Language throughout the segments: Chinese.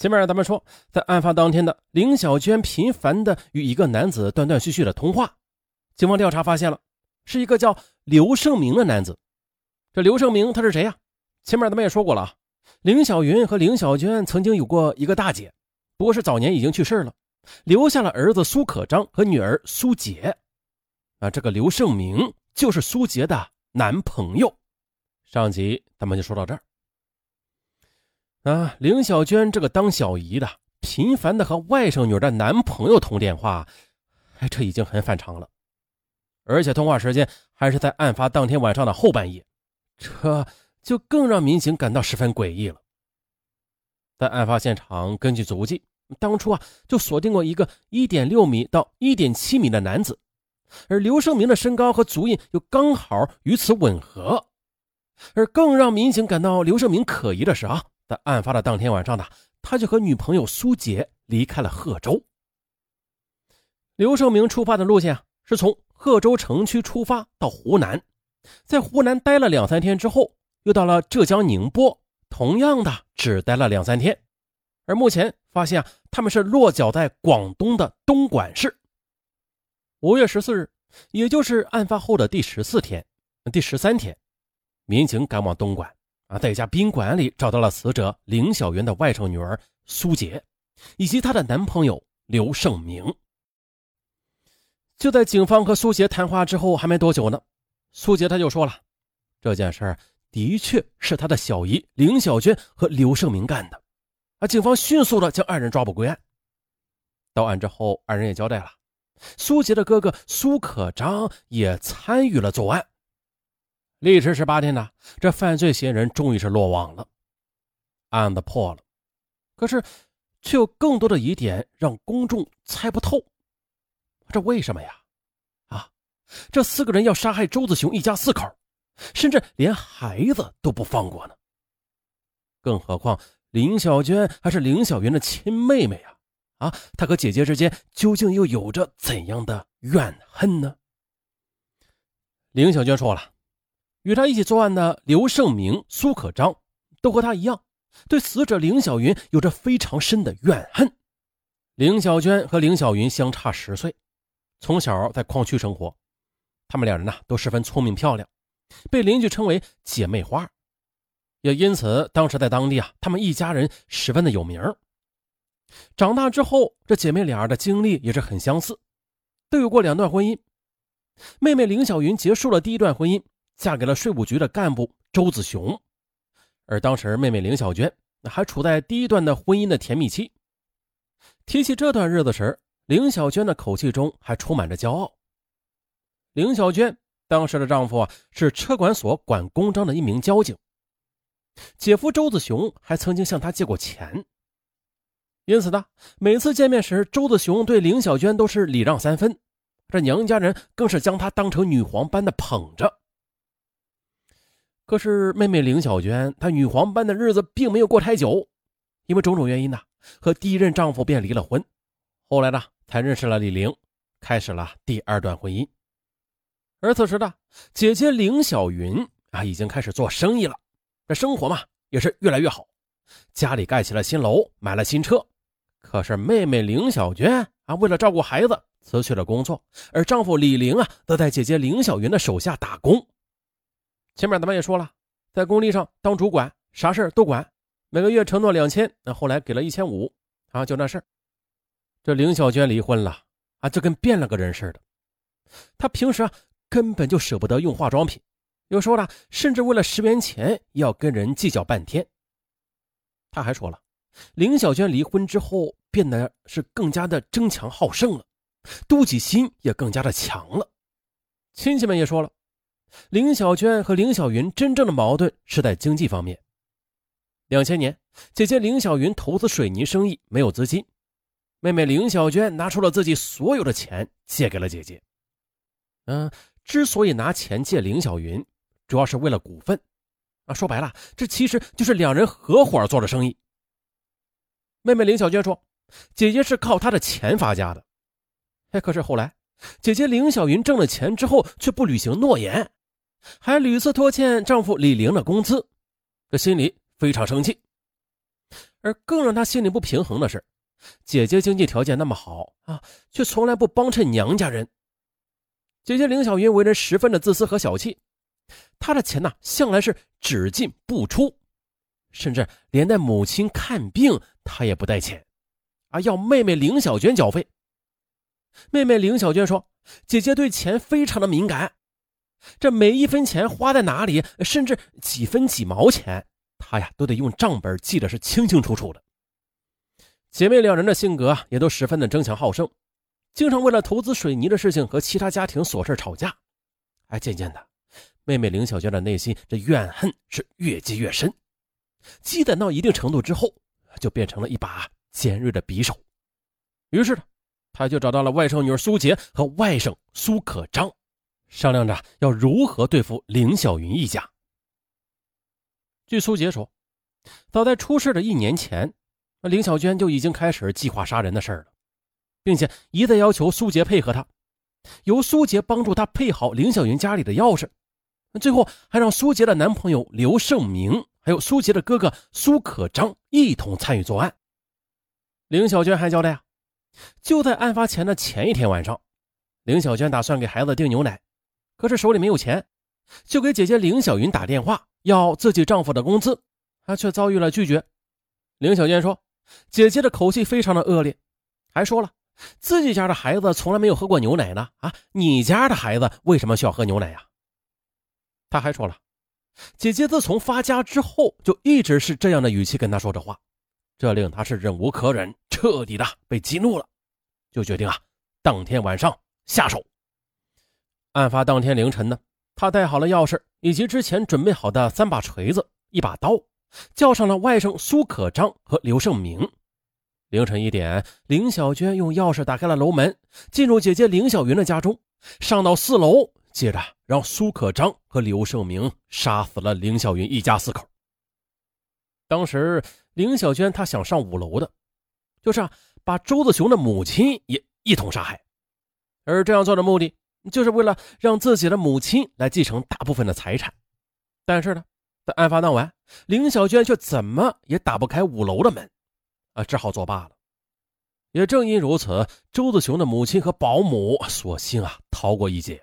前面咱们说，在案发当天的林小娟频繁的与一个男子断断续续的通话，警方调查发现了，是一个叫刘胜明的男子。这刘胜明他是谁呀？前面咱们也说过了啊，林小云和林小娟曾经有过一个大姐，不过是早年已经去世了，留下了儿子苏可章和女儿苏杰。啊，这个刘胜明就是苏杰的男朋友。上集咱们就说到这儿。啊，林小娟这个当小姨的，频繁的和外甥女的男朋友通电话，哎，这已经很反常了。而且通话时间还是在案发当天晚上的后半夜，这就更让民警感到十分诡异了。在案发现场，根据足迹，当初啊就锁定过一个一点六米到一点七米的男子，而刘胜明的身高和足印又刚好与此吻合。而更让民警感到刘胜明可疑的是啊。在案发的当天晚上呢，他就和女朋友苏杰离开了贺州。刘胜明出发的路线啊，是从贺州城区出发到湖南，在湖南待了两三天之后，又到了浙江宁波，同样的只待了两三天。而目前发现啊，他们是落脚在广东的东莞市。五月十四日，也就是案发后的第十四天、第十三天，民警赶往东莞。啊，在一家宾馆里找到了死者林小媛的外甥女儿苏杰，以及她的男朋友刘胜明。就在警方和苏杰谈话之后，还没多久呢，苏杰他就说了，这件事儿的确是他的小姨林小娟和刘胜明干的。啊，警方迅速的将二人抓捕归案。到案之后，二人也交代了，苏杰的哥哥苏可章也参与了作案。历时十八天呢，这犯罪嫌疑人终于是落网了，案子破了。可是，却有更多的疑点让公众猜不透。这为什么呀？啊，这四个人要杀害周子雄一家四口，甚至连孩子都不放过呢。更何况林小娟还是林小云的亲妹妹啊！啊，她和姐姐之间究竟又有着怎样的怨恨呢？林小娟说了。与他一起作案的刘胜明、苏可章，都和他一样，对死者林小云有着非常深的怨恨。林小娟和林小云相差十岁，从小在矿区生活，他们两人呢都十分聪明漂亮，被邻居称为姐妹花，也因此当时在当地啊，他们一家人十分的有名。长大之后，这姐妹俩的经历也是很相似，都有过两段婚姻。妹妹林小云结束了第一段婚姻。嫁给了税务局的干部周子雄，而当时妹妹林小娟还处在第一段的婚姻的甜蜜期。提起这段日子时，林小娟的口气中还充满着骄傲。林小娟当时的丈夫啊是车管所管公章的一名交警，姐夫周子雄还曾经向她借过钱。因此呢，每次见面时，周子雄对林小娟都是礼让三分，这娘家人更是将她当成女皇般的捧着。可是妹妹林小娟，她女皇般的日子并没有过太久，因为种种原因呢，和第一任丈夫便离了婚。后来呢，才认识了李玲，开始了第二段婚姻。而此时的姐姐林小云啊，已经开始做生意了，这生活嘛也是越来越好，家里盖起了新楼，买了新车。可是妹妹林小娟啊，为了照顾孩子，辞去了工作，而丈夫李玲啊，则在姐姐林小云的手下打工。前面咱们也说了，在工地上当主管，啥事都管，每个月承诺两千，那后来给了一千五，啊，就那事这林小娟离婚了，啊，就跟变了个人似的。她平时啊根本就舍不得用化妆品，有时候呢，甚至为了十元钱要跟人计较半天。她还说了，林小娟离婚之后变得是更加的争强好胜了，妒忌心也更加的强了。亲戚们也说了。林小娟和林小云真正的矛盾是在经济方面。两千年，姐姐林小云投资水泥生意没有资金，妹妹林小娟拿出了自己所有的钱借给了姐姐。嗯，之所以拿钱借林小云，主要是为了股份。啊，说白了，这其实就是两人合伙做的生意。妹妹林小娟说，姐姐是靠她的钱发家的。哎，可是后来，姐姐林小云挣了钱之后，却不履行诺言。还屡次拖欠丈夫李玲的工资，这心里非常生气。而更让他心里不平衡的是，姐姐经济条件那么好啊，却从来不帮衬娘家人。姐姐凌小云为人十分的自私和小气，她的钱呢向来是只进不出，甚至连带母亲看病她也不带钱，啊，要妹妹凌小娟缴费。妹妹凌小娟说：“姐姐对钱非常的敏感，这每一分钱花在哪里，甚至几分几毛钱，她呀都得用账本记得是清清楚楚的。”姐妹两人的性格也都十分的争强好胜，经常为了投资水泥的事情和其他家庭琐事吵架。哎，渐渐的，妹妹林小娟的内心这怨恨是越积越深，积攒到一定程度之后，就变成了一把尖锐的匕首。于是呢。他就找到了外甥女苏杰和外甥苏可章，商量着要如何对付凌小云一家。据苏杰说，早在出事的一年前，凌小娟就已经开始计划杀人的事了，并且一再要求苏杰配合他，由苏杰帮助他配好凌小云家里的钥匙，最后还让苏杰的男朋友刘胜明还有苏杰的哥哥苏可章一同参与作案。凌小娟还交代啊。就在案发前的前一天晚上，凌小娟打算给孩子订牛奶，可是手里没有钱，就给姐姐凌小云打电话要自己丈夫的工资，她却遭遇了拒绝。凌小娟说，姐姐的口气非常的恶劣，还说了自己家的孩子从来没有喝过牛奶呢，啊，你家的孩子为什么需要喝牛奶呀？她还说了，姐姐自从发家之后就一直是这样的语气跟她说着话。这令他是忍无可忍，彻底的被激怒了，就决定啊，当天晚上下手。案发当天凌晨呢，他带好了钥匙以及之前准备好的三把锤子、一把刀，叫上了外甥苏可章和刘胜明。凌晨一点，林小娟用钥匙打开了楼门，进入姐姐林小云的家中，上到四楼，接着让苏可章和刘胜明杀死了林小云一家四口。当时。林小娟她想上五楼的，就是啊，把周子雄的母亲也一同杀害，而这样做的目的，就是为了让自己的母亲来继承大部分的财产。但是呢，在案发当晚，林小娟却怎么也打不开五楼的门，啊，只好作罢了。也正因如此，周子雄的母亲和保姆索性啊逃过一劫。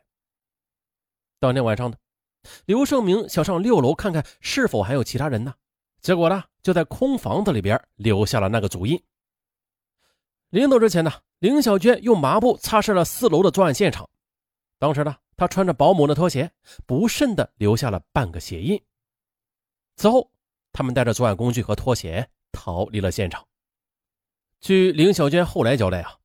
当天晚上呢，刘胜明想上六楼看看是否还有其他人呢。结果呢，就在空房子里边留下了那个足印。临走之前呢，林小娟用麻布擦拭了四楼的作案现场。当时呢，他穿着保姆的拖鞋，不慎的留下了半个鞋印。此后，他们带着作案工具和拖鞋逃离了现场。据林小娟后来交代啊，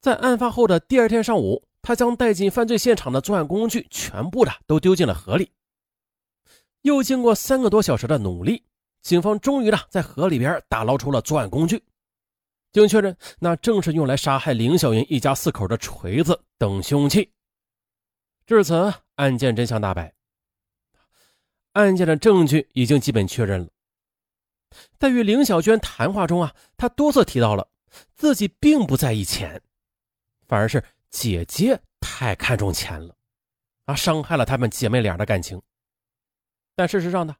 在案发后的第二天上午，她将带进犯罪现场的作案工具全部的都丢进了河里。又经过三个多小时的努力。警方终于呢，在河里边打捞出了作案工具，经确认，那正是用来杀害凌小云一家四口的锤子等凶器。至此，案件真相大白，案件的证据已经基本确认了。在与凌小娟谈话中啊，她多次提到了自己并不在意钱，反而是姐姐太看重钱了，啊，伤害了她们姐妹俩的感情。但事实上呢？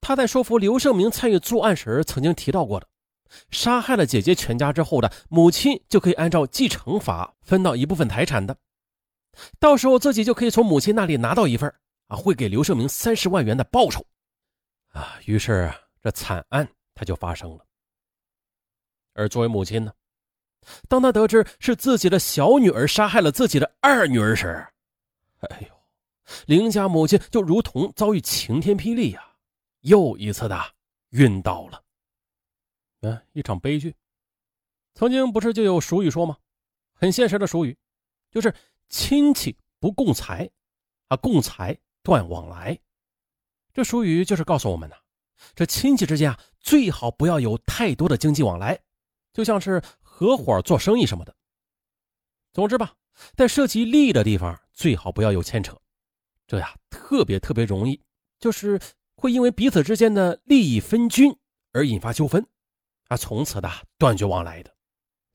他在说服刘胜明参与作案时，曾经提到过的，杀害了姐姐全家之后的母亲就可以按照继承法分到一部分财产的，到时候自己就可以从母亲那里拿到一份啊，会给刘胜明三十万元的报酬，啊，于是这惨案他就发生了。而作为母亲呢，当他得知是自己的小女儿杀害了自己的二女儿时，哎呦，林家母亲就如同遭遇晴天霹雳呀！又一次的晕倒了。嗯，一场悲剧。曾经不是就有俗语说吗？很现实的俗语，就是亲戚不共财，啊，共财断往来。这俗语就是告诉我们呢，这亲戚之间啊，最好不要有太多的经济往来，就像是合伙做生意什么的。总之吧，在涉及利益的地方，最好不要有牵扯。这呀，特别特别容易，就是。会因为彼此之间的利益分均而引发纠纷，啊，从此的断绝往来的。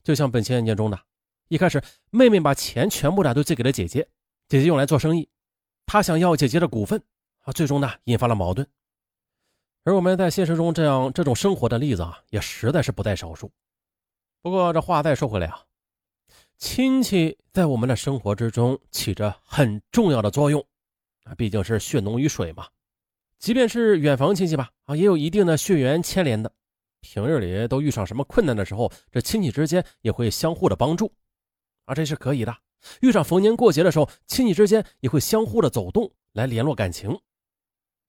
就像本期案件中的，一开始妹妹把钱全部的都借给了姐姐，姐姐用来做生意，她想要姐姐的股份，啊，最终呢引发了矛盾。而我们在现实中这样这种生活的例子啊，也实在是不在少数。不过这话再说回来啊，亲戚在我们的生活之中起着很重要的作用啊，毕竟是血浓于水嘛。即便是远房亲戚吧，啊，也有一定的血缘牵连的。平日里都遇上什么困难的时候，这亲戚之间也会相互的帮助，啊，这是可以的。遇上逢年过节的时候，亲戚之间也会相互的走动来联络感情。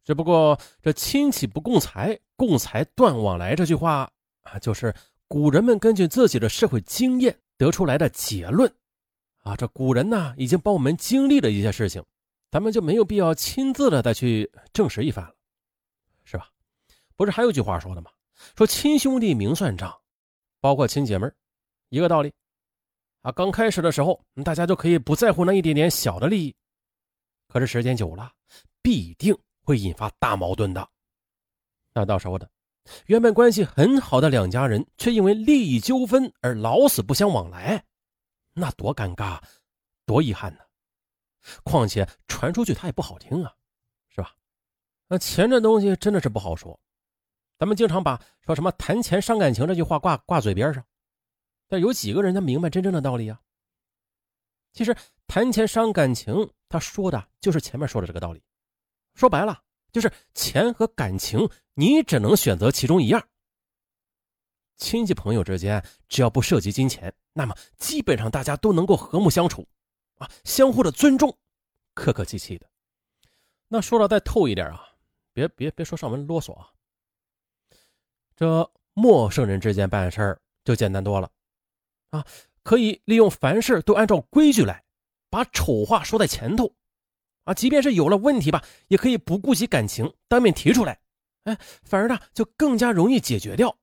只不过这亲戚不共财，共财断往来这句话啊，就是古人们根据自己的社会经验得出来的结论。啊，这古人呢已经帮我们经历了一些事情，咱们就没有必要亲自的再去证实一番了，是吧？不是还有句话说的吗？说亲兄弟明算账，包括亲姐妹一个道理。啊，刚开始的时候，大家就可以不在乎那一点点小的利益，可是时间久了，必定会引发大矛盾的。那到时候的，原本关系很好的两家人，却因为利益纠纷而老死不相往来，那多尴尬，多遗憾呢！况且传出去他也不好听啊，是吧？那钱这东西真的是不好说。咱们经常把说什么“谈钱伤感情”这句话挂挂嘴边上，但有几个人他明白真正的道理啊？其实“谈钱伤感情”，他说的就是前面说的这个道理。说白了，就是钱和感情，你只能选择其中一样。亲戚朋友之间，只要不涉及金钱，那么基本上大家都能够和睦相处，啊，相互的尊重，客客气气的。那说的再透一点啊，别别别说上门啰嗦啊。这陌生人之间办事儿就简单多了，啊，可以利用凡事都按照规矩来，把丑话说在前头，啊，即便是有了问题吧，也可以不顾及感情当面提出来，哎，反而呢就更加容易解决掉。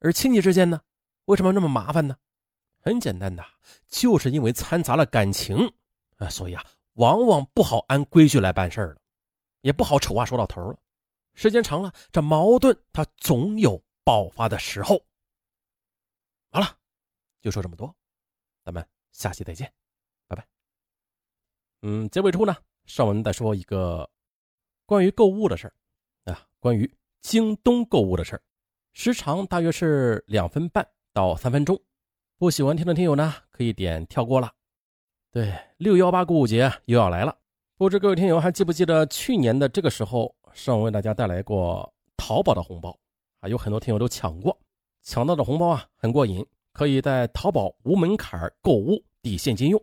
而亲戚之间呢，为什么那么麻烦呢？很简单的，就是因为掺杂了感情，啊，所以啊，往往不好按规矩来办事儿了，也不好丑话说到头了。时间长了，这矛盾它总有爆发的时候。就说这么多，咱们下期再见，拜拜。嗯，结尾处呢，上文再说一个关于购物的事儿啊，关于京东购物的事儿，时长大约是两分半到三分钟。不喜欢听的听友呢，可以点跳过了。对，六幺八购物节又要来了，不知各位听友还记不记得去年的这个时候？上文为大家带来过淘宝的红包啊，有很多听友都抢过，抢到的红包啊很过瘾，可以在淘宝无门槛购物抵现金用。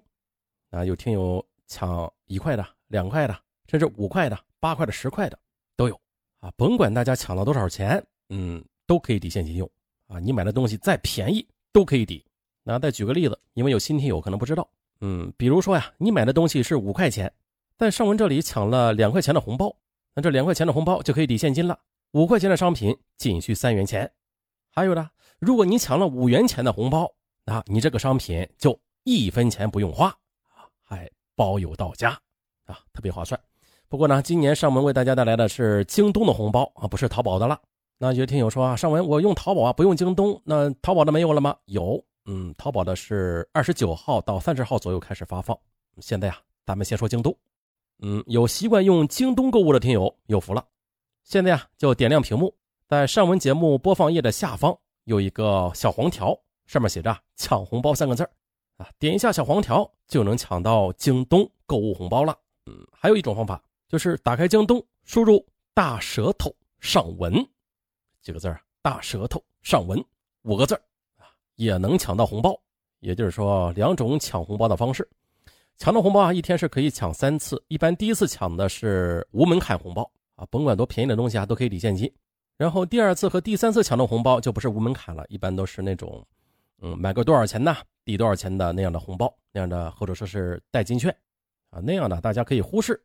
啊，有听友抢一块的、两块的，甚至五块的、八块的、十块的都有啊。甭管大家抢了多少钱，嗯，都可以抵现金用啊。你买的东西再便宜都可以抵。那再举个例子，因为有新听友可能不知道，嗯，比如说呀，你买的东西是五块钱，在上文这里抢了两块钱的红包。那这两块钱的红包就可以抵现金了，五块钱的商品仅需三元钱。还有的，如果你抢了五元钱的红包，那你这个商品就一分钱不用花，还包邮到家啊，特别划算。不过呢，今年上门为大家带来的是京东的红包啊，不是淘宝的了。那有听友说啊，上文我用淘宝啊，不用京东，那淘宝的没有了吗？有，嗯，淘宝的是二十九号到三十号左右开始发放。现在啊，咱们先说京东。嗯，有习惯用京东购物的听友有福了。现在啊，就点亮屏幕，在上文节目播放页的下方有一个小黄条，上面写着“抢红包”三个字啊，点一下小黄条就能抢到京东购物红包了。嗯，还有一种方法就是打开京东，输入“大舌头上文”几个字啊，“大舌头上文”五个字啊，也能抢到红包。也就是说，两种抢红包的方式。抢到红包啊，一天是可以抢三次。一般第一次抢的是无门槛红包啊，甭管多便宜的东西啊，都可以抵现金。然后第二次和第三次抢到红包就不是无门槛了，一般都是那种，嗯，买个多少钱呢，抵多少钱的那样的红包，那样的或者说是代金券啊，那样的大家可以忽视。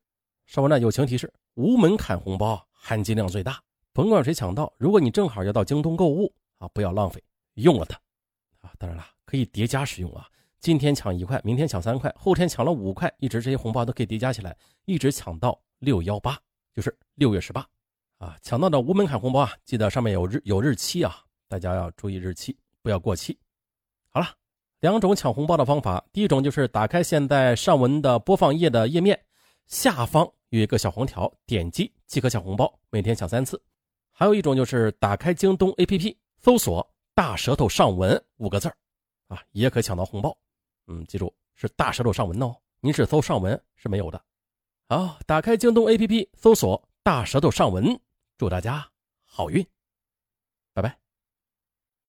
稍后呢友情提示：无门槛红包含金量最大，甭管谁抢到，如果你正好要到京东购物啊，不要浪费，用了它啊。当然了，可以叠加使用啊。今天抢一块，明天抢三块，后天抢了五块，一直这些红包都可以叠加起来，一直抢到六幺八，就是六月十八，啊，抢到的无门槛红包啊，记得上面有日有日期啊，大家要注意日期，不要过期。好了，两种抢红包的方法，第一种就是打开现在上文的播放页的页面，下方有一个小黄条，点击即可抢红包，每天抢三次。还有一种就是打开京东 APP，搜索“大舌头上文”五个字啊，也可抢到红包。嗯，记住是大舌头上文哦，您是搜上文是没有的。好，打开京东 APP，搜索“大舌头上文”，祝大家好运，拜拜。